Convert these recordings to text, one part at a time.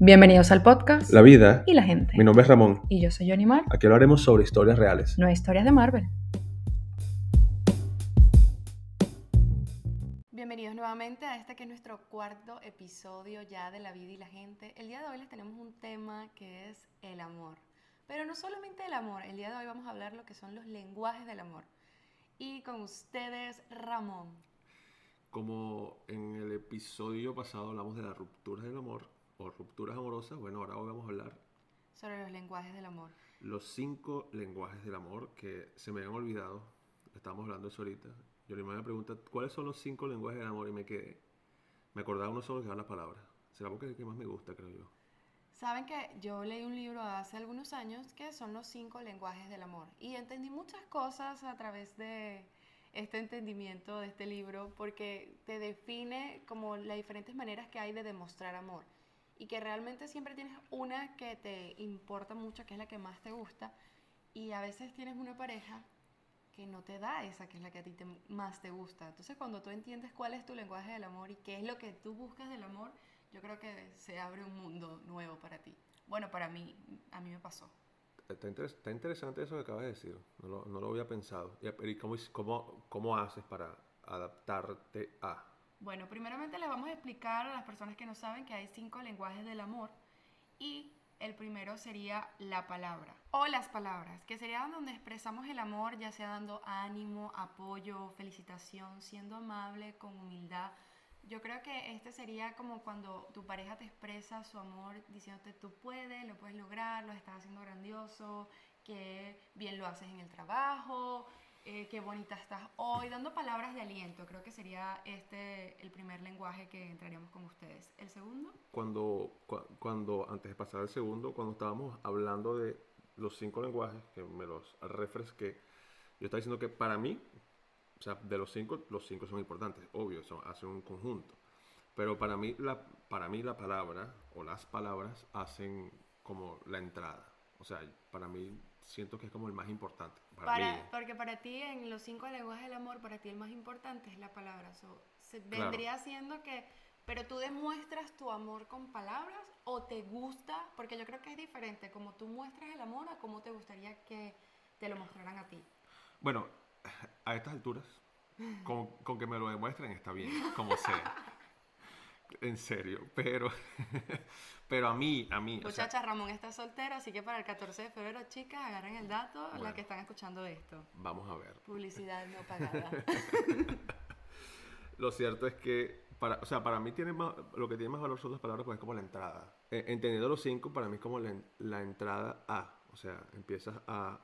Bienvenidos al podcast La vida. y la gente. Mi nombre es Ramón. Y yo soy Johnny Mar. Aquí hablaremos sobre historias reales. No hay historias de Marvel. Bienvenidos nuevamente a este que es nuestro cuarto episodio ya de La vida y la gente. El día de hoy les tenemos un tema que es el amor. Pero no solamente el amor, el día de hoy vamos a hablar lo que son los lenguajes del amor. Y con ustedes, Ramón. Como en el episodio pasado hablamos de las rupturas del amor o rupturas amorosas, bueno, ahora hoy vamos a hablar Sobre los lenguajes del amor. los cinco lenguajes del amor que se me habían olvidado. Estábamos hablando eso ahorita. Yo me pregunta, ¿cuáles son los cinco lenguajes del amor? Y me quedé. Me acordaba uno solo que era la palabra. Será porque es el que más me gusta, creo yo. Saben que yo leí un libro hace algunos años que son los cinco lenguajes del amor y entendí muchas cosas a través de este entendimiento de este libro porque te define como las diferentes maneras que hay de demostrar amor y que realmente siempre tienes una que te importa mucho, que es la que más te gusta y a veces tienes una pareja que no te da esa que es la que a ti te- más te gusta. Entonces cuando tú entiendes cuál es tu lenguaje del amor y qué es lo que tú buscas del amor, yo creo que se abre un mundo nuevo para ti. Bueno, para mí, a mí me pasó. Está, interes- está interesante eso que acabas de decir. No lo, no lo había pensado. ¿Y, y cómo, cómo, cómo haces para adaptarte a? Bueno, primeramente les vamos a explicar a las personas que no saben que hay cinco lenguajes del amor y el primero sería la palabra o las palabras, que serían donde expresamos el amor, ya sea dando ánimo, apoyo, felicitación, siendo amable, con humildad. Yo creo que este sería como cuando tu pareja te expresa su amor diciéndote tú puedes, lo puedes lograr, lo estás haciendo grandioso, que bien lo haces en el trabajo, eh, qué bonita estás hoy, dando palabras de aliento. Creo que sería este el primer lenguaje que entraríamos con ustedes. El segundo, cuando, cua- cuando, antes de pasar al segundo, cuando estábamos hablando de los cinco lenguajes, que me los refresqué, yo estaba diciendo que para mí, o sea, de los cinco, los cinco son importantes, obvio, son, hacen un conjunto. Pero para mí, la, para mí la palabra o las palabras hacen como la entrada. O sea, para mí siento que es como el más importante. Para, para, mí. porque para ti en los cinco lenguajes del amor, para ti el más importante es la palabra. So, se- Claro. vendría siendo que, pero tú demuestras tu amor con palabras o te gusta, porque yo creo que es diferente como tú muestras el amor a cómo te gustaría que te lo mostraran a ti. Bueno, a estas alturas, con, con que me lo demuestren está bien, como sea. En serio, pero, pero a mí, a mí, o sea, Muchachas, Ramón está soltero, así que para el 14 de febrero, chicas, agarren el dato, las Bueno. que están escuchando esto. vamos a ver. Publicidad no pagada. Lo cierto es que, para, o sea, para mí tiene más, lo que tiene más valor son las palabras, pues es como la entrada. Eh, entendiendo los cinco, para mí es como la, la entrada a, o sea, empiezas a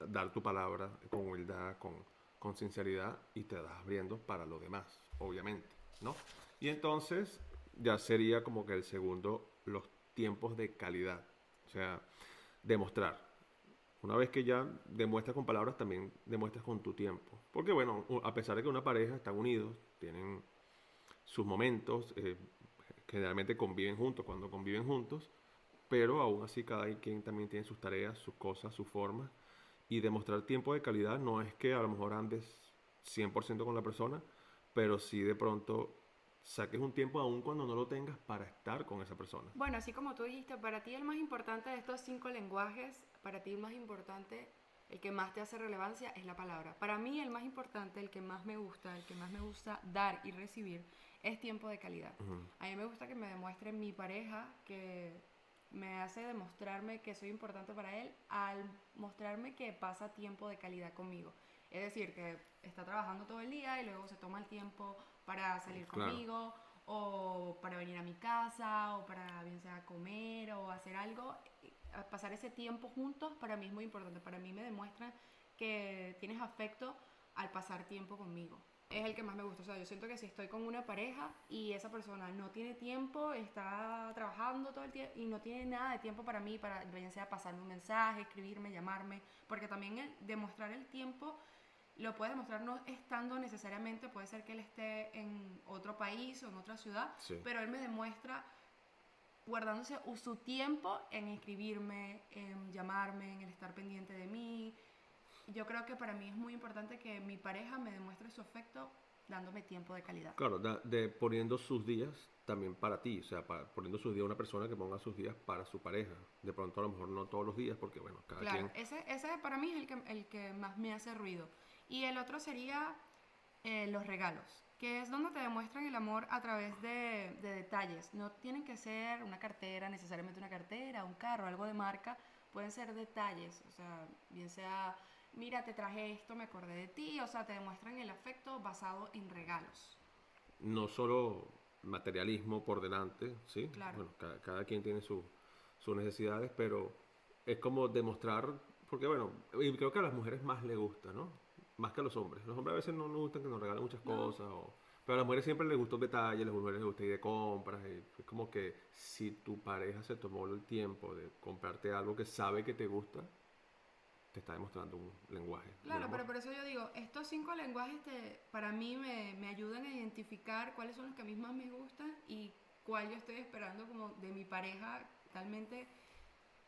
dar tu palabra con humildad, con, con sinceridad y te das abriendo para lo demás, obviamente, ¿no? Y entonces ya sería como que el segundo, los tiempos de calidad, o sea, demostrar. Una vez que ya demuestras con palabras, también demuestras con tu tiempo. Porque bueno, a pesar de que una pareja están unidos, tienen sus momentos, eh, generalmente conviven juntos cuando conviven juntos, pero aún así cada quien también tiene sus tareas, sus cosas, sus formas. Y demostrar tiempo de calidad no es que a lo mejor andes 100% con la persona, pero sí de pronto saques un tiempo aún cuando no lo tengas para estar con esa persona. Bueno, así como tú dijiste, para ti el más importante de estos cinco lenguajes, para ti el más importante, el que más te hace relevancia es la palabra. Para mí el más importante, el que más me gusta, el que más me gusta dar y recibir, es tiempo de calidad. Ujú. A mí me gusta que me demuestre mi pareja, que me hace demostrarme que soy importante para él al mostrarme que pasa tiempo de calidad conmigo. Es decir, que está trabajando todo el día y luego se toma el tiempo para salir Claro. conmigo o para venir a mi casa o para bien sea comer o hacer algo. Pasar ese tiempo juntos para mí es muy importante. Para mí me demuestra que tienes afecto al pasar tiempo conmigo. Es el que más me gusta. O sea, yo siento que si estoy con una pareja y esa persona no tiene tiempo, está trabajando todo el tiempo y no tiene nada de tiempo para mí, para bien sea pasarme un mensaje, escribirme, llamarme, porque también el demostrar el tiempo lo puede demostrar no estando necesariamente, puede ser que él esté en otro país o en otra ciudad, Sí. pero él me demuestra guardándose su tiempo en escribirme, en llamarme, en el estar pendiente de mí. Yo creo que para mí es muy importante que mi pareja me demuestre su afecto dándome tiempo de calidad. Claro, da- de poniendo sus días también para ti, o sea, para- poniendo sus días una persona que ponga sus días para su pareja. De pronto a lo mejor no todos los días, porque bueno, cada Claro, quien... ese, ese para mí es el que, el que más me hace ruido. Y el otro sería eh, los regalos, que es donde te demuestran el amor a través de, de detalles. No tienen que ser una cartera, necesariamente una cartera, un carro, algo de marca. Pueden ser detalles, o sea, bien sea, mira, te traje esto, me acordé de ti, o sea, te demuestran el afecto basado en regalos. no solo materialismo por delante, ¿sí? Claro. Bueno, cada, cada quien tiene su- sus necesidades, pero es como demostrar, porque bueno, y creo que a las mujeres más les gusta, ¿no? Más que a los hombres. Los hombres a veces no nos gustan que nos regalen muchas No. cosas, o- pero a las mujeres siempre les gusta un detalle, a las mujeres les gusta ir de compras, y es como que si tu pareja se tomó el tiempo de comprarte algo que sabe que te gusta, te está demostrando un lenguaje. Claro, pero por eso yo digo, estos cinco lenguajes te- para mí me, me ayudan a identificar cuáles son los que a mí más me gustan y cuál yo estoy esperando como de mi pareja realmente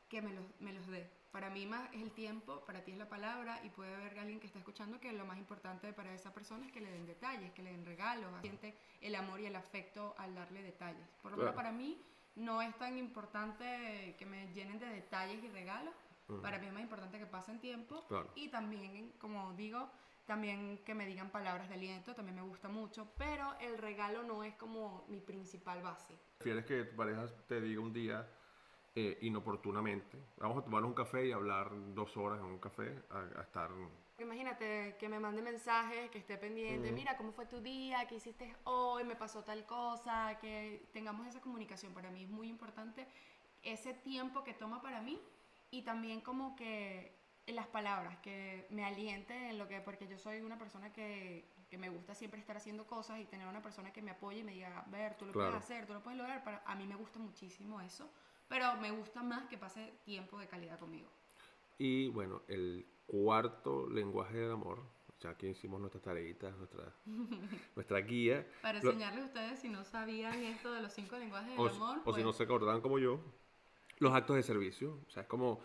que me los, me los dé. Para mí más es el tiempo, para ti es la palabra y puede haber alguien que está escuchando que lo más importante para esa persona es que le den detalles, que le den regalos, siente el amor y el afecto al darle detalles. Por lo menos Claro. para mí no es tan importante que me llenen de detalles y regalos, Ujú. para mí es más importante que pasen tiempo Claro. y también, como digo, también que me digan palabras de aliento, también me gusta mucho, pero el regalo no es como mi principal base. ¿Prefieres que tu pareja te diga un día eh, inoportunamente, vamos a tomarnos un café y hablar dos horas en un café, a, a estar... Imagínate que me mande mensajes, que esté pendiente, Mm. mira cómo fue tu día, qué hiciste hoy, me pasó tal cosa, que tengamos esa comunicación. Para mí es muy importante ese tiempo que toma para mí y también como que las palabras, que me aliente en lo que, porque yo soy una persona que, que me gusta siempre estar haciendo cosas y tener una persona que me apoye y me diga, ver, tú lo Claro. puedes hacer, tú lo puedes lograr. Para, a mí me gusta muchísimo eso, pero me gusta más que pase tiempo de calidad conmigo. Y bueno, el cuarto lenguaje del amor, ya que hicimos nuestras tareitas, nuestra, nuestra guía, Para Lo- enseñarles a ustedes si no sabían esto de los cinco lenguajes del o, si- amor. o si pues, no se acordaban como yo, los actos de servicio, o sea, es como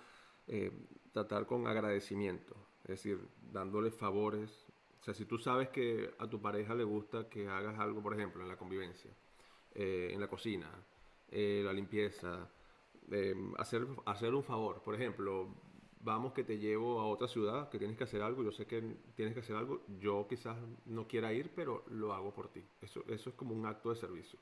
eh, tratar con agradecimiento, es decir, dándole favores. O sea, si tú sabes que a tu pareja le gusta que hagas algo, por ejemplo, en la convivencia, eh, en la cocina, eh, la limpieza, eh, hacer, hacer un favor, por ejemplo, vamos que te llevo a otra ciudad, que tienes que hacer algo, yo sé que tienes que hacer algo, yo quizás no quiera ir, pero lo hago por ti. Eso, eso es como un acto de servicio.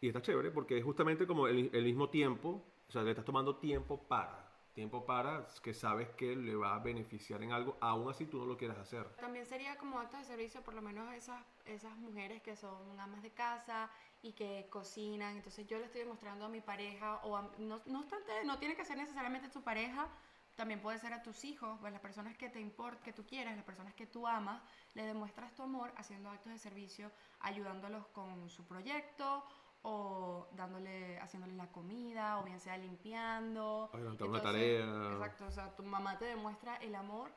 Y está chévere porque es justamente como el, el mismo tiempo, o sea, le estás tomando tiempo para, tiempo para que sabes que le va a beneficiar en algo, aún así tú no lo quieras hacer. También sería como acto de servicio, por lo menos esas, esas mujeres que son amas de casa y que cocinan. Entonces yo le estoy demostrando a mi pareja, o a- no, no obstante, no tiene que ser necesariamente tu pareja, también puede ser a tus hijos, a las personas que te importan, que tú quieres, las personas que tú amas, le demuestras tu amor haciendo actos de servicio, ayudándolos con su proyecto o dándole, haciéndole la comida, o bien sea limpiando. Adelantar una tarea. Exacto, o sea, tu mamá te demuestra el amor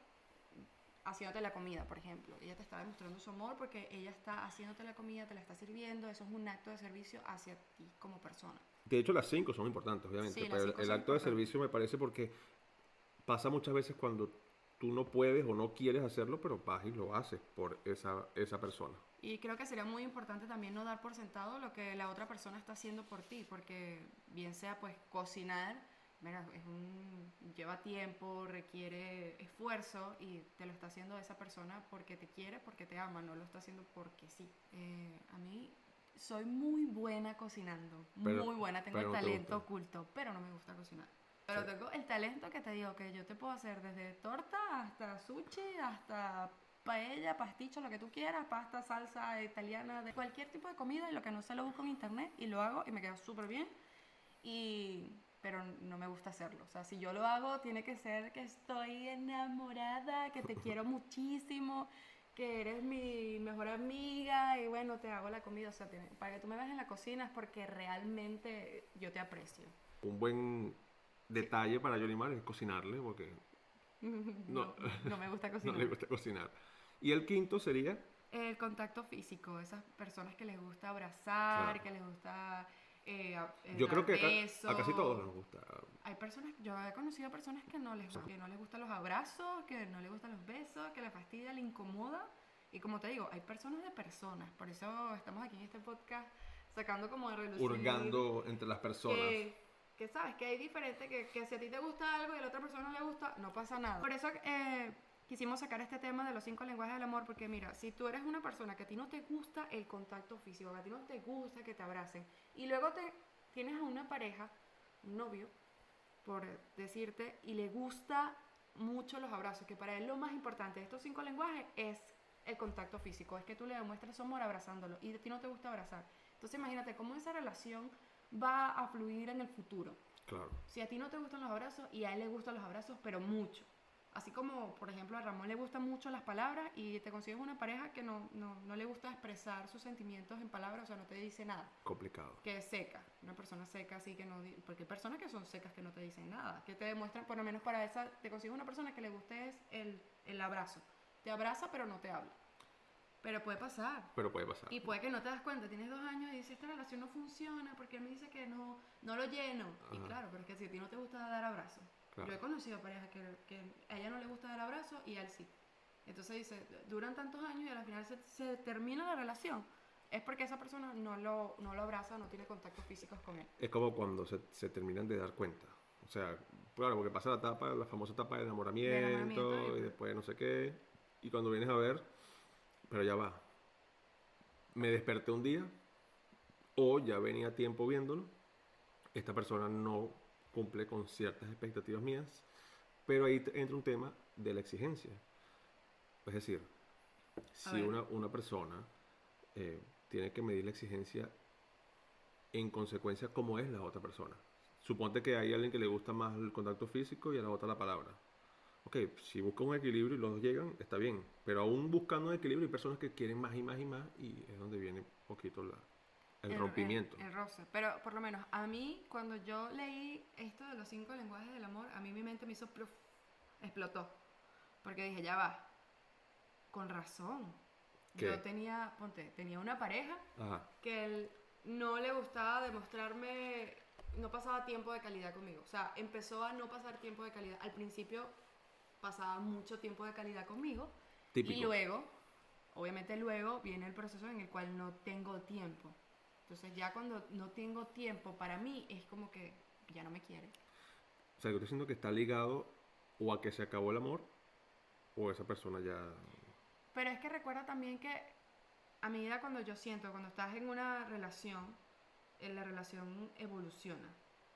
haciéndote la comida, por ejemplo. Ella te está demostrando su amor porque ella está haciéndote la comida, te la está sirviendo, eso es un acto de servicio hacia ti como persona. De hecho, las cinco son importantes, obviamente, Sí, pero el, acto de servicio me parece porque pasa muchas veces cuando tú no puedes o no quieres hacerlo, pero vas y lo haces por esa, esa persona. Y creo que sería muy importante también no dar por sentado lo que la otra persona está haciendo por ti, porque bien sea pues cocinar, mira, es un, lleva tiempo, requiere esfuerzo y te lo está haciendo esa persona porque te quiere, porque te ama, no lo está haciendo porque sí. Eh, a mí soy muy buena cocinando, Pero- muy buena, tengo el te talento oculto, pero no me gusta cocinar. Pero Sí. tengo el talento que te digo que yo te puedo hacer desde torta hasta sushi, hasta paella, pasticho, lo que tú quieras, pasta, salsa italiana, de cualquier tipo de comida y lo que no sé lo busco en internet y lo hago y me queda súper bien. Y pero no me gusta hacerlo. O sea, si yo lo hago, tiene que ser que estoy enamorada, que te quiero muchísimo, que eres mi mejor amiga y bueno, te hago la comida. O sea, tiene- para que tú me veas en la cocina es porque realmente yo te aprecio. Un buen detalle para Yolimar es cocinarle, porque No, no me gusta no cocinar. le gusta cocinar. Y el quinto sería, El contacto físico, esas personas que les gusta abrazar, Claro. que les gusta eh, a- eh, yo creo que besos. a casi todos nos gusta. Hay personas, yo he conocido personas que no les, que no les gustan los abrazos, que no les gustan los besos, que les fastidia, le incomoda. Y como te digo, hay personas de personas. Por eso estamos aquí en este podcast sacando como de relucir. Hurgando entre las personas. Que, que sabes que hay diferente, que, que si a ti te gusta algo y a la otra persona no le gusta, no pasa nada. Por eso eh, quisimos sacar este tema de los cinco lenguajes del amor, porque mira, si tú eres una persona que a ti no te gusta el contacto físico, que a ti no te gusta que te abracen, y luego te tienes a una pareja, un novio, por decirte, y le gusta mucho los abrazos, que para él lo más importante de estos cinco lenguajes es el contacto físico, es que tú le demuestres amor abrazándolo, y a ti no te gusta abrazar. Entonces imagínate cómo esa relación va a fluir en el futuro. Claro. Si a ti no te gustan los abrazos y a él le gustan los abrazos, pero mucho. Así como, por ejemplo, a Ramón le gustan mucho las palabras y te consigues una pareja que no, no, no le gusta expresar sus sentimientos en palabras, o sea, no te dice nada. Complicado. Que es seca, una persona seca así que no... Porque hay personas que son secas que no te dicen nada, que te demuestran, por lo menos para esa, te consigues una persona que le guste es el, el abrazo. Te abraza pero no te habla. Pero puede pasar. Pero puede pasar. Y puede que no te das cuenta, tienes dos años y dices, esta relación no funciona porque él me dice que no, no lo lleno. Y claro, pero es que si a ti no te gusta dar abrazos. Claro. Yo he conocido parejas que, que a ella no le gusta dar abrazos y a él sí. Entonces dice, duran tantos años y al final se, se termina la relación. Es porque esa persona no lo, no lo abraza, no tiene contactos físicos con él. Es como cuando se, se terminan de dar cuenta. O sea, claro, porque pasa la etapa, la famosa etapa de enamoramiento, enamoramiento, y- y después no sé qué. Y cuando vienes a ver, pero ya va. Me desperté un día, o ya venía tiempo viéndolo. Esta persona no cumple con ciertas expectativas mías, pero ahí entra un tema de la exigencia. Es decir, si una, una persona eh, tiene que medir la exigencia en consecuencia cómo es la otra persona. Suponte que hay alguien que le gusta más el contacto físico y a la otra la palabra. Ok, si busca un equilibrio y los dos llegan, está bien. Pero aún buscando un equilibrio hay personas que quieren más y más y más y es donde viene un poquito la, el, rompimiento. El, el roce. Pero por lo menos a mí, cuando yo leí esto de los cinco lenguajes del amor, a mí mi mente me hizo pluf, explotó. Porque dije, ya va, con razón. ¿Qué? Yo tenía, ponte, tenía una pareja Ajá. que él no le gustaba demostrarme, no pasaba tiempo de calidad conmigo. O sea, empezó a no pasar tiempo de calidad. Al principio pasaba mucho tiempo de calidad conmigo. Típico. Y luego, obviamente luego viene el proceso en el cual no tengo tiempo. Entonces ya cuando no tengo tiempo para mí es como que ya no me quiere. O sea, yo estoy diciendo que está ligado o a que se acabó el amor o esa persona ya... Pero es que recuerda también que a medida cuando yo siento, cuando estás en una relación, eh, la relación evoluciona,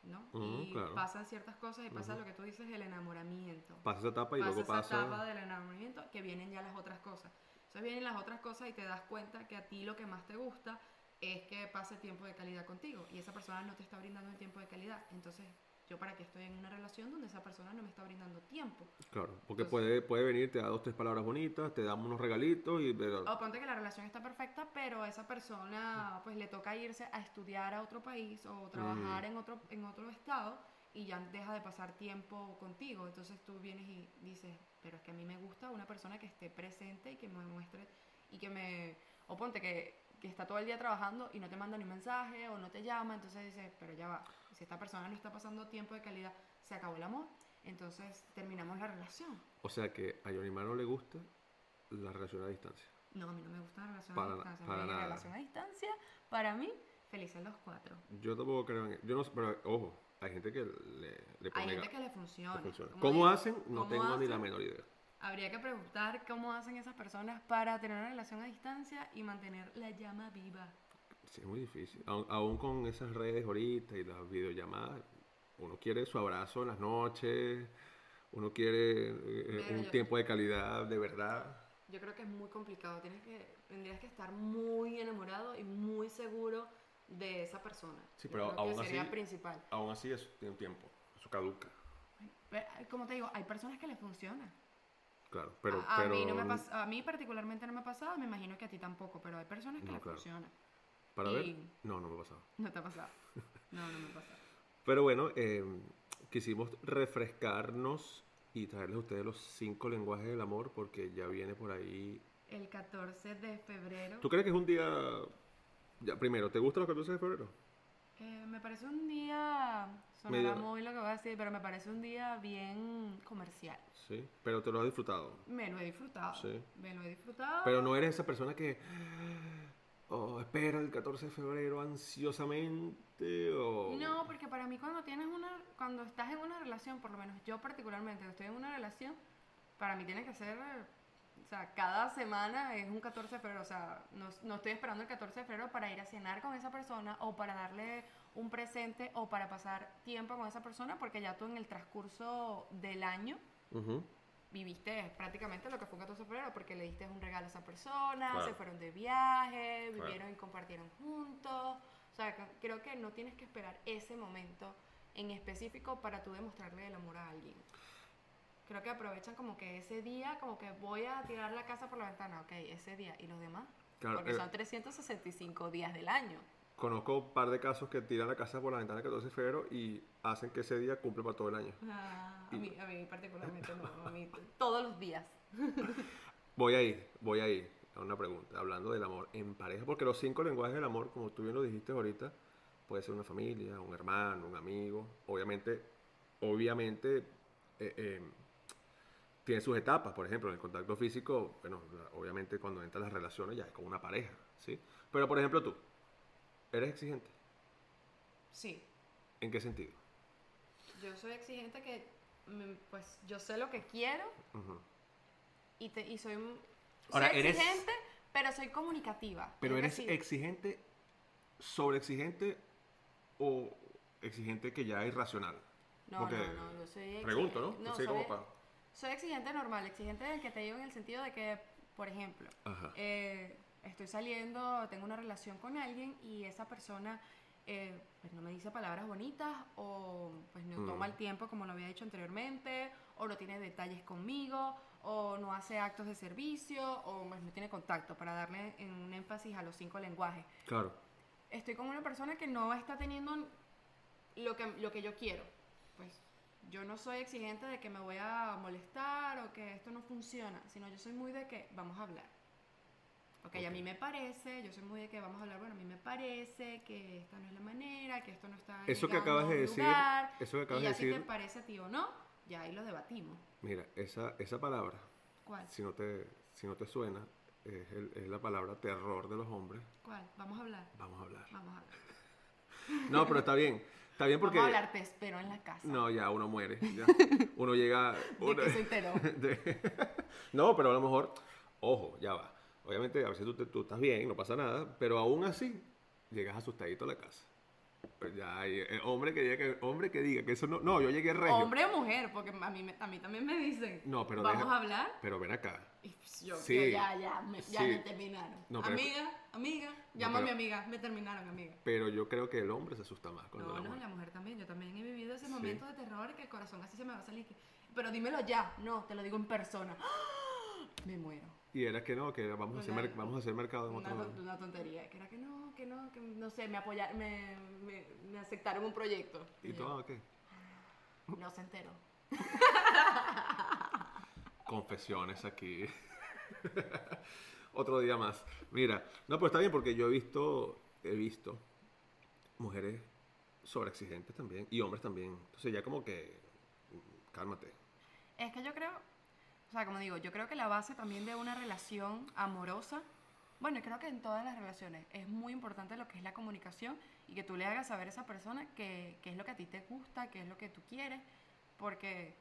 ¿no? Y claro. pasan ciertas cosas y pasa lo que tú dices, el enamoramiento. Pasa esa etapa y pasa luego esa pasa... etapa del enamoramiento que vienen ya las otras cosas. Entonces vienen las otras cosas y te das cuenta que a ti lo que más te gusta es que pase tiempo de calidad contigo y esa persona no te está brindando el tiempo de calidad. Entonces, yo para qué estoy en una relación donde esa persona no me está brindando tiempo. Claro, porque Entonces- puede, puede venir, te da dos, tres palabras bonitas, te da unos regalitos y... Pero, O ponte que la relación está perfecta, pero a esa persona pues le toca irse a estudiar a otro país o trabajar en otro en otro estado y ya deja de pasar tiempo contigo. Entonces tú vienes y dices, pero es que a mí me gusta una persona que esté presente y que me muestre y que me... O ponte que, que está todo el día trabajando y no te manda ni un mensaje o no te llama, entonces dices, pero ya va, si esta persona no está pasando tiempo de calidad, se acabó el amor, entonces terminamos la relación. O sea que a Yonimar no le gusta la relación a distancia. No, a mí no me gusta la relación Para a distancia. para la nada. relación a distancia, para mí, felices los cuatro. Yo tampoco creo en Yo no pero ojo, hay gente que le, le Hay pone gente ga- que le funciona. le funciona. ¿Cómo digo, hacen? No ¿cómo tengo ni la hacen? menor idea. Habría que preguntar cómo hacen esas personas para tener una relación a distancia y mantener la llama viva. Sí, es muy difícil. Aún, aún con esas redes ahorita y las videollamadas, uno quiere su abrazo en las noches, uno quiere eh, un yo- tiempo de calidad de verdad. Yo creo que es muy complicado. Tienes que, tendrías que estar muy enamorado y muy seguro de esa persona. Sí, Yo pero aún sería así- principal. Aún así eso tiene un tiempo, eso caduca. Pero, como te digo, hay personas que le funciona. Claro, pero... a, a pero mí no me pas- a mí particularmente no me ha pasado, me imagino que a ti tampoco, pero hay personas que No, le claro. funciona. Para ver, no, no me ha pasado. No te ha pasado. No, no me ha pasado. Pero bueno, eh, quisimos refrescarnos y traerles a ustedes los cinco lenguajes del amor porque ya viene por ahí. El 14 de febrero. ¿Tú crees que es un día... Ya, primero, ¿te gustan los 14 de febrero? Eh, me parece un día, sonará muy lo que voy a decir, pero me parece un día bien comercial. Sí, pero te lo has disfrutado. Me lo he disfrutado. Sí. Me lo he disfrutado. Pero no eres esa persona que oh, espera el 14 de febrero ansiosamente o... No, porque para mí cuando tienes una, cuando estás en una relación, por lo menos yo particularmente estoy en una relación, para mí tiene que ser o sea, cada semana es un 14 de febrero. O sea, no, no, estoy esperando el 14 de febrero para ir a cenar con esa persona o para darle un presente o para pasar tiempo con esa persona, porque ya tú en el transcurso del año viviste prácticamente lo que fue un 14 de febrero, porque le diste un regalo a esa persona, se fueron de viaje, vivieron y compartieron juntos. O sea, creo que no tienes que esperar ese momento en específico para tú demostrarle el amor a alguien creo que aprovechan como que ese día, como que voy a tirar la casa por la ventana, ok, ese día, y los demás. Porque eh, son 365 días del año. Conozco un par de casos que tiran la casa por la ventana el 14 de febrero y hacen que ese día cumple para todo el año. Ah, a, mí, a mí particularmente no, a mí todos los días. voy a ir, voy a ir a una pregunta, hablando del amor en pareja, porque los cinco lenguajes del amor, como tú bien lo dijiste ahorita, puede ser una familia, un hermano, un amigo, obviamente, obviamente, eh, eh, tiene sus etapas, por ejemplo, en el contacto físico, bueno, obviamente cuando entran las relaciones ya es como una pareja, ¿sí? Pero por ejemplo tú, ¿eres exigente? Sí. ¿En qué sentido? Yo soy exigente que, pues, yo sé lo que quiero y, te, y soy, Ahora, exigente, pero soy comunicativa. Pero eres exigente, sobre exigente o exigente que ya es racional. No, no, no, yo soy Pregunto, ¿no? no soy, soy exigente normal, exigente del que te digo en el sentido de que, por ejemplo, eh, estoy saliendo, tengo una relación con alguien y esa persona eh, pues no me dice palabras bonitas o pues no toma el mm. tiempo como lo había dicho anteriormente o no tiene detalles conmigo o no hace actos de servicio o pues, no tiene contacto para darle un énfasis a los cinco lenguajes. Claro. Estoy con una persona que no está teniendo lo que, lo que yo quiero. Pues yo no soy exigente de que me voy a molestar o que esto no funciona, sino yo soy muy de que vamos a hablar. Okay, a mí me parece, yo soy muy de que vamos a hablar, bueno, a mí me parece que esta no es la manera, que esto no está Eso que acabas de decir, eso que acabas y de decir. si te parece a ti o no, ya ahí lo debatimos. Mira, esa, esa palabra, ¿cuál? Si no te, si no te suena, es, el, es la palabra terror de los hombres. ¿Cuál? Vamos a hablar. Vamos a hablar. Vamos a hablar. No, pero está bien. Está bien porque... Vamos a hablar, te espero en la casa. No, ya uno muere. Uno llega... Uno... ¿De No, pero a lo mejor... Ojo, ya va. Obviamente a veces tú, tú estás bien, no pasa nada, pero aún así llegas asustadito a la casa. Pues ya, eh, hombre que diga que hombre que diga que eso no, no, yo llegué regio. Hombre o mujer, porque a mí, a mí también me dicen. No, pero vamos a hablar. Pero ven acá. Pues yo, sí, ya, ya, me, ya me terminaron. amiga, amiga, llama a mi amiga, me terminaron, amiga. Pero yo creo que el hombre se asusta más cuando No, la no, la mujer también. Yo también he vivido ese momento de terror que el corazón así se me va a salir. Pero dímelo ya. No, te lo digo en persona. Me muero. Y era que no, que vamos, a, hacer vamos a hacer mercado en otro una, una tontería, que era que no, que no, que no sé, me apoyaron, me, me, aceptaron un proyecto. ¿Y, todo qué? No se enteró. Confesiones aquí. Otro día más. Mira, no, pues está bien porque yo he visto, he visto mujeres sobreexigentes también y hombres también. Entonces ya como que, cálmate. Es que yo creo, o sea, como digo, yo creo que la base también de una relación amorosa, bueno, creo que en todas las relaciones es muy importante lo que es la comunicación y que tú le hagas saber a esa persona qué es lo que a ti te gusta, qué es lo que tú quieres, porque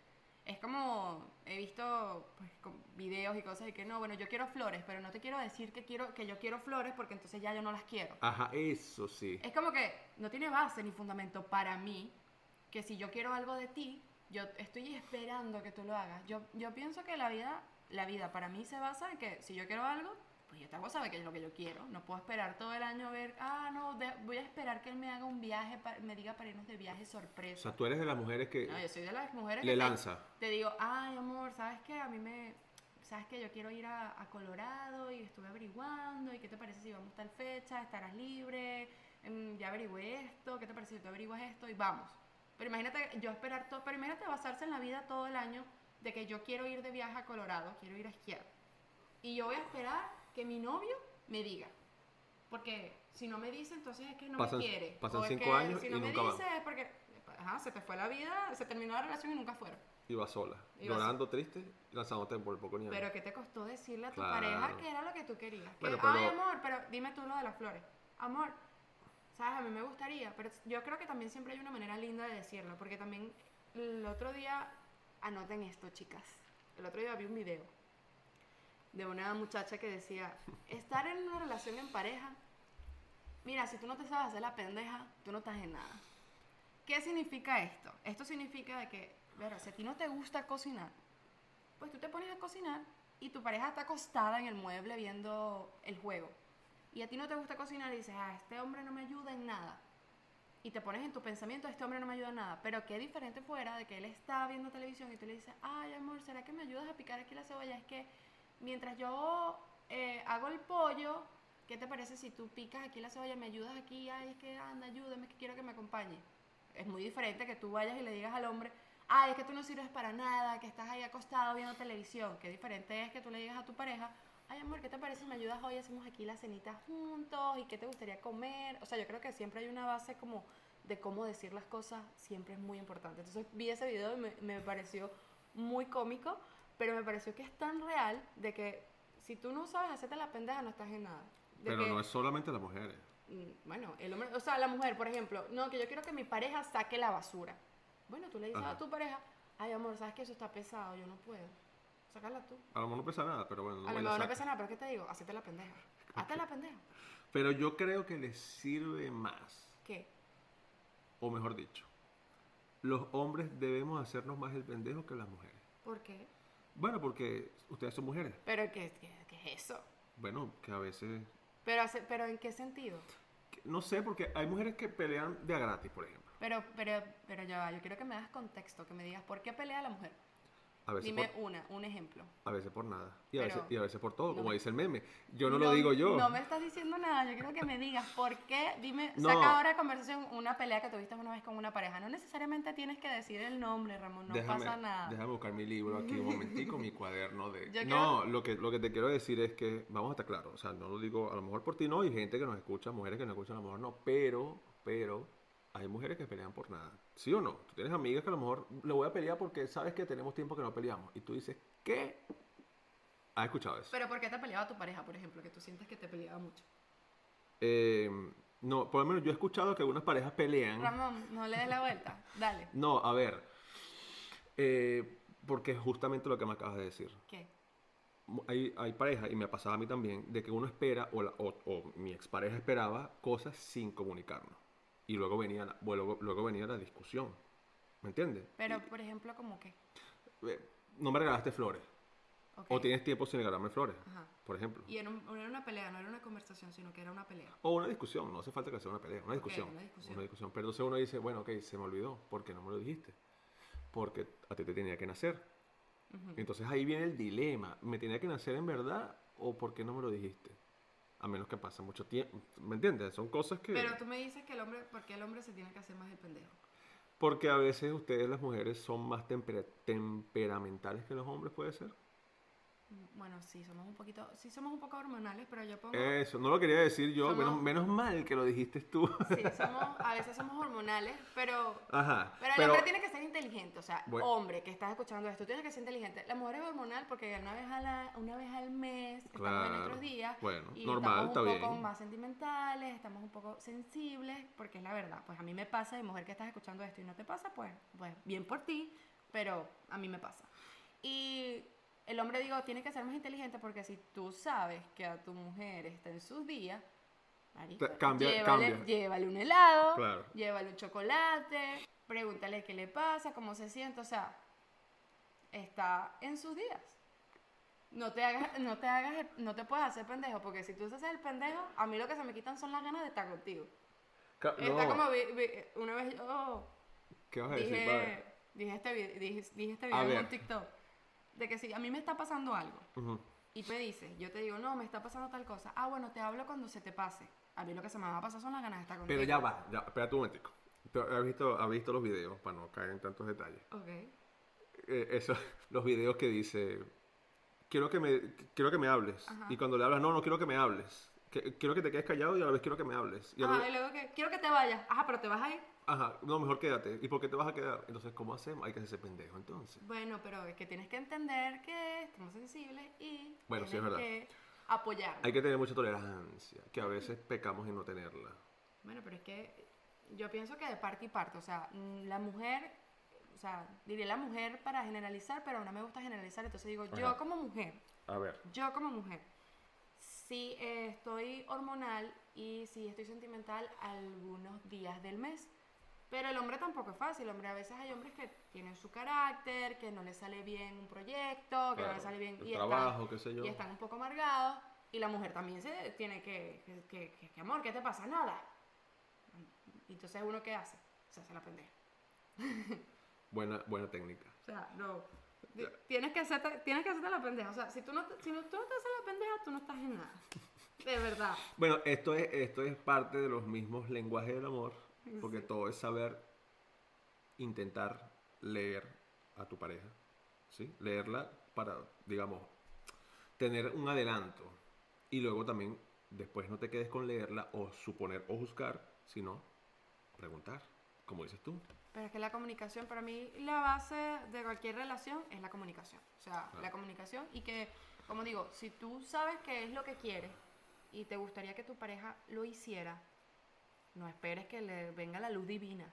es como he visto pues, videos y cosas y que no, bueno, yo quiero flores, pero no te quiero decir que quiero que yo quiero flores porque entonces ya yo no las quiero. Ajá, eso sí. Es como que no tiene base ni fundamento para mí que si yo quiero algo de ti, yo estoy esperando que tú lo hagas. Yo, yo pienso que la vida, la vida para mí se basa en que si yo quiero algo, pues yo te hago saber que es lo que yo quiero. No puedo esperar todo el año a ver, ah, no, voy a esperar que él me haga un viaje, me diga para irnos de viaje sorpresa. O sea, tú eres de las mujeres que... No, yo soy de las mujeres le lanza. Te, digo, ay, amor, ¿sabes qué? A mí me... ¿Sabes qué? Yo quiero ir a, Colorado y estuve averiguando. ¿Y qué te parece si vamos tal fecha? ¿Estarás libre? Em, ya averigüé esto. ¿Qué te parece si tú averiguas esto? Y vamos. Pero imagínate yo esperar todo, pero imagínate basarse en la vida todo el año de que yo quiero ir de viaje a Colorado, quiero ir a esquiar. Y yo voy a esperar que mi novio me diga. Porque si no me dice, entonces es que no Pasan- me quiere. pasan O es cinco que años si y no me nunca van. dice es porque ajá, se te fue la vida, se terminó la relación y nunca fueron. Iba sola, Iba llorando, triste, lanzándote por el poco nieve. Pero ¿qué te costó decirle a tu Claro. pareja que era lo que tú querías? Que, Bueno, pero- ay, amor, pero dime tú lo de las flores. Amor, sabes, a mí me gustaría, pero yo creo que también siempre hay una manera linda de decirlo, porque también el otro día, anoten esto, chicas. El otro día vi un video de una muchacha que decía, estar en una relación en pareja, mira, si tú no te sabes hacer la pendeja, tú no estás en nada. ¿Qué significa esto? Esto significa de que, verá, si a ti no te gusta cocinar, pues tú te pones a cocinar y tu pareja está acostada en el mueble viendo el juego. Y a ti no te gusta cocinar y dices, ah, este hombre no me ayuda en nada. Y te pones en tu pensamiento, este hombre no me ayuda en nada. Pero qué diferente fuera de que él está viendo televisión y tú le dices, ay, amor, ¿será que me ayudas a picar aquí la cebolla? Es que mientras yo eh, hago el pollo, ¿qué te parece si tú picas aquí la cebolla, me ayudas aquí? Ay, es que anda, ayúdame, que quiero que me acompañe. Es muy diferente que tú vayas y le digas al hombre, ay, es que tú no sirves para nada, que estás ahí acostado viendo televisión. Qué diferente es que tú le digas a tu pareja, ay, amor, ¿qué te parece si me ayudas hoy? Hacemos aquí la cenita juntos y qué te gustaría comer. O sea, yo creo que siempre hay una base como de cómo decir las cosas, siempre es muy importante. Entonces vi ese video y me, me pareció muy cómico, pero me pareció que es tan real de que si tú no sabes hacerte la pendeja, no estás en nada. De Pero que- no es solamente las mujeres. Mm, bueno, el hombre, o sea, la mujer, por ejemplo, no, que yo quiero que mi pareja saque la basura. Bueno, tú le dices Ajá. a tu pareja, ay amor, sabes que eso está pesado, yo no puedo. Sácala tú. A lo mejor no pesa nada, pero bueno. no a lo mejor no pesa nada, pero ¿qué te digo? Hacete la pendeja. Hazte la pendeja. Pero yo creo que les sirve más, ¿Qué? o mejor dicho, los hombres debemos hacernos más el pendejo que las mujeres. ¿Por qué? Bueno, porque ustedes son mujeres. Pero ¿qué, qué, qué es eso? Bueno, que a veces... Pero, hace- pero ¿en qué sentido? No sé, porque hay mujeres que pelean de a gratis, por ejemplo. Pero, pero, pero ya va, yo quiero que me das contexto, que me digas por qué pelea la mujer. A veces, Dime por, una, un ejemplo. a veces por nada. Y a, Pero- veces, y a veces por todo, no como me- dice el meme. Yo no, lo digo yo. No me estás diciendo nada, yo quiero que me digas por qué. Dime, No. saca ahora de conversación una pelea que tuviste una vez con una pareja. No necesariamente tienes que decir el nombre, Ramón, no déjame, pasa nada. déjame buscar mi libro aquí un momentico, mi cuaderno de... Yo no, lo que, lo que te quiero decir es que, vamos a estar claros, o sea, no lo digo a lo mejor por ti, no, hay gente que nos escucha, mujeres que nos escuchan, a lo mejor no, pero, pero, hay mujeres que pelean por nada. ¿Sí o no? Tú tienes amigas que a lo mejor le voy a pelear porque sabes que tenemos tiempo que no peleamos. Y tú dices, ¿qué? ¿Has escuchado eso? Pero ¿por qué te peleaba tu pareja, por ejemplo, que tú sientes que te peleaba mucho? Eh, no, por lo menos yo he escuchado que algunas parejas pelean. Ramón, no le des la vuelta, dale. No, a ver. eh, porque es justamente lo que me acabas de decir. ¿Qué? hay, hay parejas, y me pasaba a mí también, de que uno espera, o, la- o- o mi expareja esperaba cosas sin comunicarnos. Y luego venía, la, luego, luego venía la discusión. ¿Me entiendes? Pero, por ejemplo, ¿cómo qué? No me regalaste flores. O tienes tiempo sin regalarme flores, Ajá. por ejemplo. Y era, un- era una pelea, no era una conversación, sino que era una pelea. O una discusión, no hace falta que sea una pelea, una discusión. una discusión. Una discusión. Pero entonces uno dice, bueno, ok, se me olvidó, ¿por qué no me lo dijiste? Porque a ti te tenía que nacer. Entonces ahí viene el dilema, ¿me tenía que nacer en verdad o por qué no me lo dijiste? A menos que pase mucho tiempo, ¿me entiendes? Son cosas que... Pero tú me dices que el hombre, ¿por qué el hombre se tiene que hacer más el pendejo? Porque a veces ustedes las mujeres son más tempera- temperamentales que los hombres, ¿puede ser? Bueno, sí, somos un poquito, sí somos un poco hormonales, pero yo pongo... Eso, no lo quería decir yo, Somos- menos, menos mal que lo dijiste tú. Sí, somos, a veces somos hormonales, pero, Ajá. pero el pero- hombre tiene que inteligente. O sea, Bueno. hombre que estás escuchando esto, tienes que ser inteligente. La mujer es hormonal porque una vez, a la, una vez al mes estamos en Claro. nuestros días. Bueno, y normal, estamos un está poco bien. más sentimentales, estamos un poco sensibles, porque es la verdad. Pues a mí me pasa, y mujer que estás escuchando esto y no te pasa, pues, pues bien por ti, pero a mí me pasa. Y el hombre, digo, tiene que ser más inteligente porque si tú sabes que a tu mujer está en sus días, marico, Te- cambia- llévale, cambia. llévale un helado, Claro. llévale un chocolate, pregúntale qué le pasa, cómo se siente, o sea, está en sus días. No te hagas, no te hagas, el- no te puedes hacer pendejo, porque si tú haces el pendejo, a mí lo que se me quitan son las ganas de estar contigo. Ca- Está no, como vi- vi- una vez yo ¿Qué vas a decir? padre? dije, dije este video, dije, dije este video en un TikTok, de que si a mí me está pasando algo, Ujú. y me dices, yo te digo, no, me está pasando tal cosa. Ah, bueno, te hablo cuando se te pase. A mí lo que se me va a pasar son las ganas de estar contigo. Pero ya va, ya, espérate un momentico. ¿Has visto, has visto los videos, para no caer en tantos detalles? Ok. eh, eso, los videos que dice, quiero que me, quiero que me hables. Ajá. Y cuando le hablas, no, no quiero que me hables. Que- quiero que te quedes callado y a la vez quiero que me hables. Y Ajá, vez- y luego que quiero que te vayas. Ajá, pero te vas a ir. Ajá, no, mejor quédate. ¿Y por qué te vas a quedar? Entonces, ¿cómo hacemos? Hay que hacerse pendejo, entonces. Bueno, pero es que tienes que entender que estamos sensibles y Bueno, sí, es verdad. que apoyar. Hay que tener mucha tolerancia, que a veces pecamos en no tenerla. Bueno, pero es que yo pienso que de parte y parte, o sea, mm, la mujer, o sea, diré la mujer para generalizar, pero no me gusta generalizar, entonces digo, yo Ajá. como mujer, A ver. yo como mujer, si eh, estoy hormonal y si estoy sentimental algunos días del mes. Pero el hombre tampoco es fácil, hombre. A veces hay hombres que tienen su carácter, que no les sale bien un proyecto, que no Claro, les sale bien el y trabajo, están, qué sé yo. y están un poco amargados. Y la mujer también se tiene que, que, que- que- que, amor, ¿qué te pasa? Nada. Y entonces uno qué hace? Se hace la pendeja. Buena, buena técnica. O sea, no. Ti- Tienes que, hacerte, tienes que hacerte la pendeja. O sea, si tú no, si no, tú no te haces la pendeja, tú no estás en nada. De verdad. Bueno, esto es, esto es parte de los mismos lenguajes del amor, porque Sí. todo es saber intentar leer a tu pareja, ¿sí? Leerla para, digamos, tener un adelanto y luego también después no te quedes con leerla o suponer o juzgar, sino preguntar, como dices tú. Pero es que la comunicación, para mí, la base de cualquier relación es la comunicación. O sea, Claro. la comunicación y que, como digo, si tú sabes qué es lo que quieres y te gustaría que tu pareja lo hiciera, no esperes que le venga la luz divina.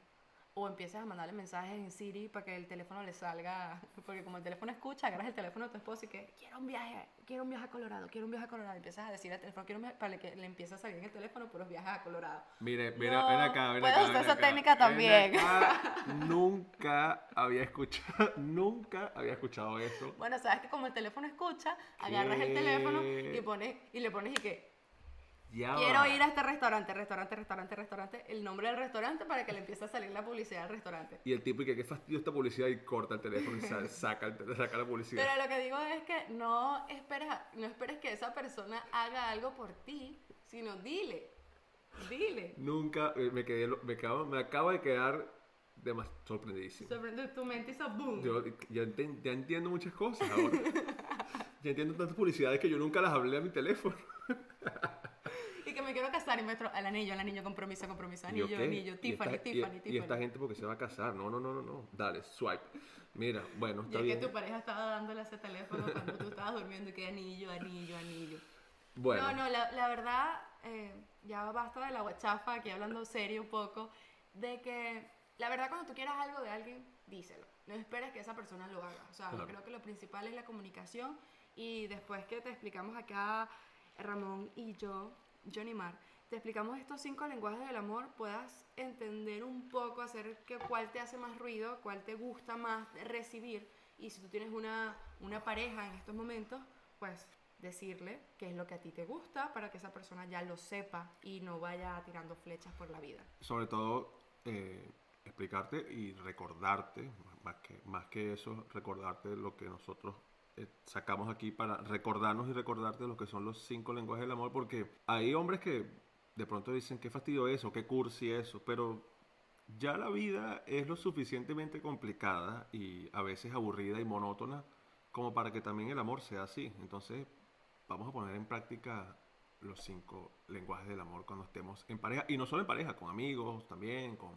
O empieces a mandarle mensajes en Siri para que el teléfono le salga. Porque como el teléfono escucha, agarras el teléfono de tu esposo y que quiero un viaje, quiero un viaje a Colorado, quiero un viaje a Colorado. Y empiezas a decir al teléfono, quiero un viaje, para que le empiece a salir en el teléfono puros viajes a Colorado. Mire, mira, No, ven acá, ven puedes acá. usar ven esa acá, técnica también. acá. Nunca había escuchado, nunca había escuchado eso. Bueno, sabes que como el teléfono escucha, agarras el teléfono y pones y le pones y que Ya quiero va. ir a este restaurante, restaurante, restaurante, restaurante, el nombre del restaurante para que le empiece a salir la publicidad del restaurante. Y el tipo, y que qué fastidio esta publicidad, y corta el teléfono y sa- saca, el saca la publicidad. Pero lo que digo es que no esperes, a- no esperes que esa persona haga algo por ti, sino dile, dile. Nunca, eh, me quedé, me acabo, me acabo de quedar demas- sorprendidísimo. Sorprende tu mente hizo boom. Yo ya, enten- ya entiendo muchas cosas ahora. ya entiendo tantas publicidades que yo nunca las hablé a mi teléfono. Y que me quiero casar y muestro al anillo, al anillo, compromiso, compromiso, ¿Y yo anillo, qué? anillo, ¿Y Tiffany, esta- y- Tiffany, y, Tiffany. esta gente porque se va a casar. No, no, no, no, no. Dale, swipe. Mira, bueno, Y está es bien. que tu pareja estaba dándole ese teléfono cuando tú estabas durmiendo y que anillo, anillo, anillo. Bueno, No, no, la, la verdad, eh, ya basta de la guachafa, aquí hablando serio un poco, de que la verdad cuando tú quieras algo de alguien, díselo. No esperes que esa persona lo haga. O sea, yo Claro. creo que lo principal es la comunicación y después que te explicamos acá, Ramón y yo, Johnny Mar, te explicamos estos cinco lenguajes del amor, puedas entender un poco, hacer que cuál te hace más ruido, cuál te gusta más recibir. Y si tú tienes una, una pareja en estos momentos, pues decirle qué es lo que a ti te gusta para que esa persona ya lo sepa y no vaya tirando flechas por la vida. sobre todo eh, explicarte y recordarte, más que, más que eso, recordarte lo que nosotros eh, sacamos aquí para recordarnos y recordarte lo que son los cinco lenguajes del amor, porque hay hombres que de pronto dicen qué fastidio eso, qué cursi eso, pero ya la vida es lo suficientemente complicada y a veces aburrida y monótona como para que también el amor sea así. Entonces, vamos a poner en práctica los cinco lenguajes del amor cuando estemos en pareja. Y no solo en pareja, con amigos también, con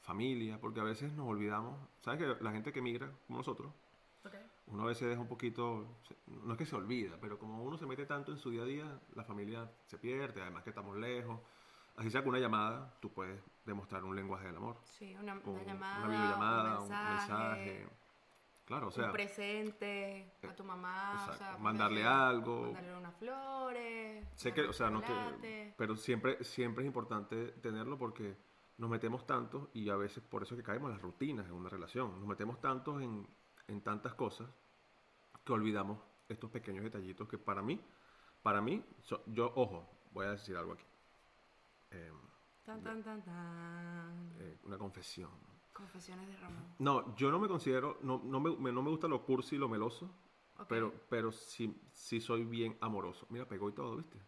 familia, porque a veces nos olvidamos. ¿Sabes que la gente que migra, como nosotros, uno a veces deja un poquito, no es que se olvida, pero como uno se mete tanto en su día a día, la familia se pierde, además que estamos lejos. Así sea con una llamada, tú puedes demostrar un lenguaje del amor. Sí, una, una llamada, una videollamada, un mensaje, Claro, o sea, un presente a tu mamá, o exacto, sea, mandarle algo. mandarle unas flores, sé que, o sea, no que, pero siempre, siempre es importante tenerlo porque nos metemos tanto y a veces por eso es que caemos en las rutinas en una relación. Nos metemos tantos en, en tantas cosas que olvidamos estos pequeños detallitos que para mí, para mí, so- yo, ojo, voy a decir algo aquí. Em, Tan, tan, tan, tan. eh, una confesión. Confesiones de Ramón. No, yo no me considero, no, no, me, me- no me gusta lo cursi y lo meloso, pero, pero sí, sí soy bien amoroso. Mira, pegó y todo, ¿viste?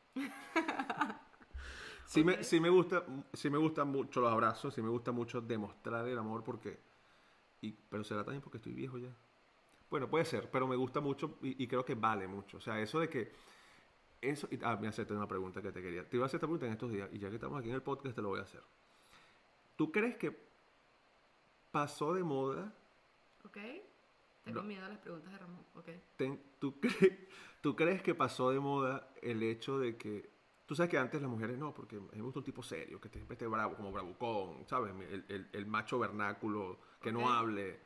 sí, me, sí, me gusta, sí me gustan mucho los abrazos, sí me gusta mucho demostrar el amor porque... Y, pero será también porque estoy viejo ya. Bueno, puede ser, pero me gusta mucho y, y creo que vale mucho. O sea, eso de que Eso, y, ah, me hacerte una pregunta que te quería. Te iba a hacer esta pregunta en estos días y ya que estamos aquí en el podcast te lo voy a hacer. ¿Tú crees que pasó de moda? Ok. Tengo No. miedo a las preguntas de Ramón. Ok. ten- ¿tú, cre- ¿Tú crees que pasó de moda el hecho de que... Tú sabes que antes las mujeres no, porque me gusta un tipo serio, que siempre esté bravo, como bravucón, ¿sabes? El, el- el macho vernáculo, que Ok. no hable.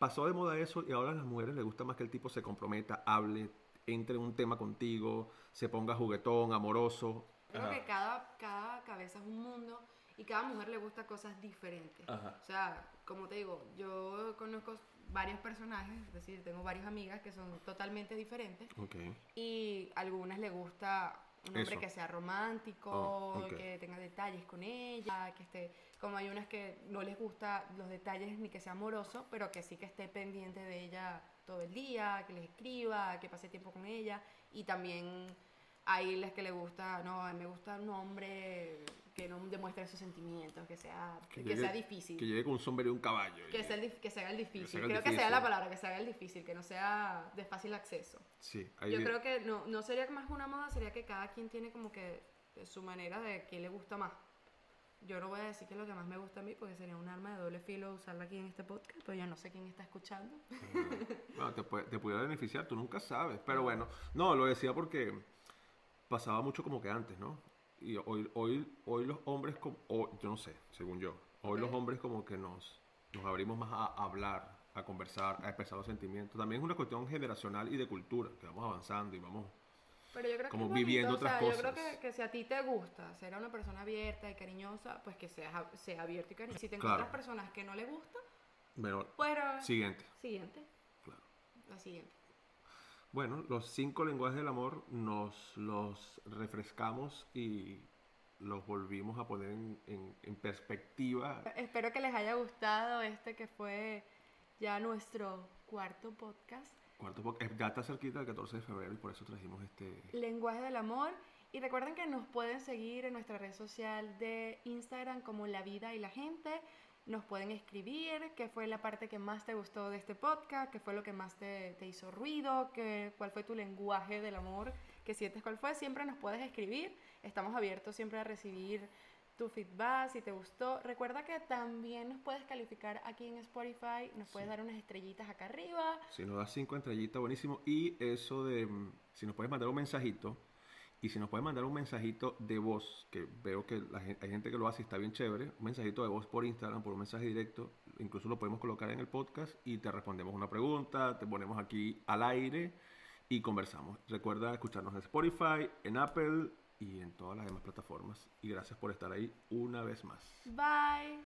Pasó de moda eso y ahora a las mujeres les gusta más que el tipo se comprometa, hable, entre en un tema contigo, se ponga juguetón, amoroso. Creo Ajá. que cada, cada cabeza es un mundo y cada mujer le gusta cosas diferentes. Ajá. O sea, como te digo, yo conozco varios personajes, es decir, tengo varias amigas que son totalmente diferentes Ok. y a algunas le gusta un hombre Eso. que sea romántico, Oh, ok. que tenga detalles con ella, que esté, como hay unas que no les gusta los detalles ni que sea amoroso, pero que sí que esté pendiente de ella todo el día, que les escriba, que pase tiempo con ella y también hay las que le gusta, no, me gusta un hombre que no demuestre sus sentimientos, que sea, que, llegue- sea difícil. Que llegue con un sombrero y un caballo. Que, sea el que se haga el difícil. el Creo que sea difícil. la palabra, que se haga el difícil, que no sea de fácil acceso. Sí, ahí Yo vi- creo que no, no sería más una moda, sería que cada quien tiene como que su manera de qué le gusta más. Yo no voy a decir que es lo que más me gusta a mí, porque sería un arma de doble filo usarla aquí en este podcast, pero yo no sé quién está escuchando. Bueno, te, puede- te pudiera beneficiar, tú nunca sabes. Pero bueno, no, lo decía porque pasaba mucho como que antes, ¿no? Y hoy, hoy, hoy los hombres, como, yo no sé, según yo, hoy los hombres como que nos, nos abrimos más a hablar, a conversar, a expresar los sentimientos. También es una cuestión generacional y de cultura, que vamos avanzando y vamos... Pero yo creo Como que bonito, viviendo o sea, otras Yo creo cosas. que, que si a ti te gusta ser una persona abierta y cariñosa, pues que seas, sea abierto y cariñoso. Si te Claro. encuentras personas que no le gusta, Bueno, pues... siguiente. Siguiente. Claro. La siguiente. Bueno, los cinco lenguajes del amor nos los refrescamos y los volvimos a poner en, en- en perspectiva. Espero que les haya gustado este que fue ya nuestro cuarto podcast. Cuarto po- eh, ya está cerquita el 14 de febrero y por eso trajimos este... Lenguaje del amor. Y recuerden que nos pueden seguir en nuestra red social de Instagram como La Vida y la Gente. Nos pueden escribir qué fue la parte que más te gustó de este podcast, qué fue lo que más te, te hizo ruido, qué, cuál fue tu lenguaje del amor, que sientes cuál fue. Siempre nos puedes escribir. Estamos abiertos siempre a recibir tu feedback, si te gustó. Recuerda que también nos puedes calificar aquí en Spotify, nos puedes dar unas estrellitas acá arriba. Si nos das cinco estrellitas, buenísimo. Y eso de, mm, si nos puedes mandar un mensajito, y si nos puedes mandar un mensajito de voz, que veo que la hay gente que lo hace y está bien chévere, un mensajito de voz por Instagram, por un mensaje directo, incluso lo podemos colocar en el podcast y te respondemos una pregunta, te ponemos aquí al aire y conversamos. Recuerda escucharnos en Spotify, en Apple y en todas las demás plataformas. Y gracias por estar ahí una vez más. Bye.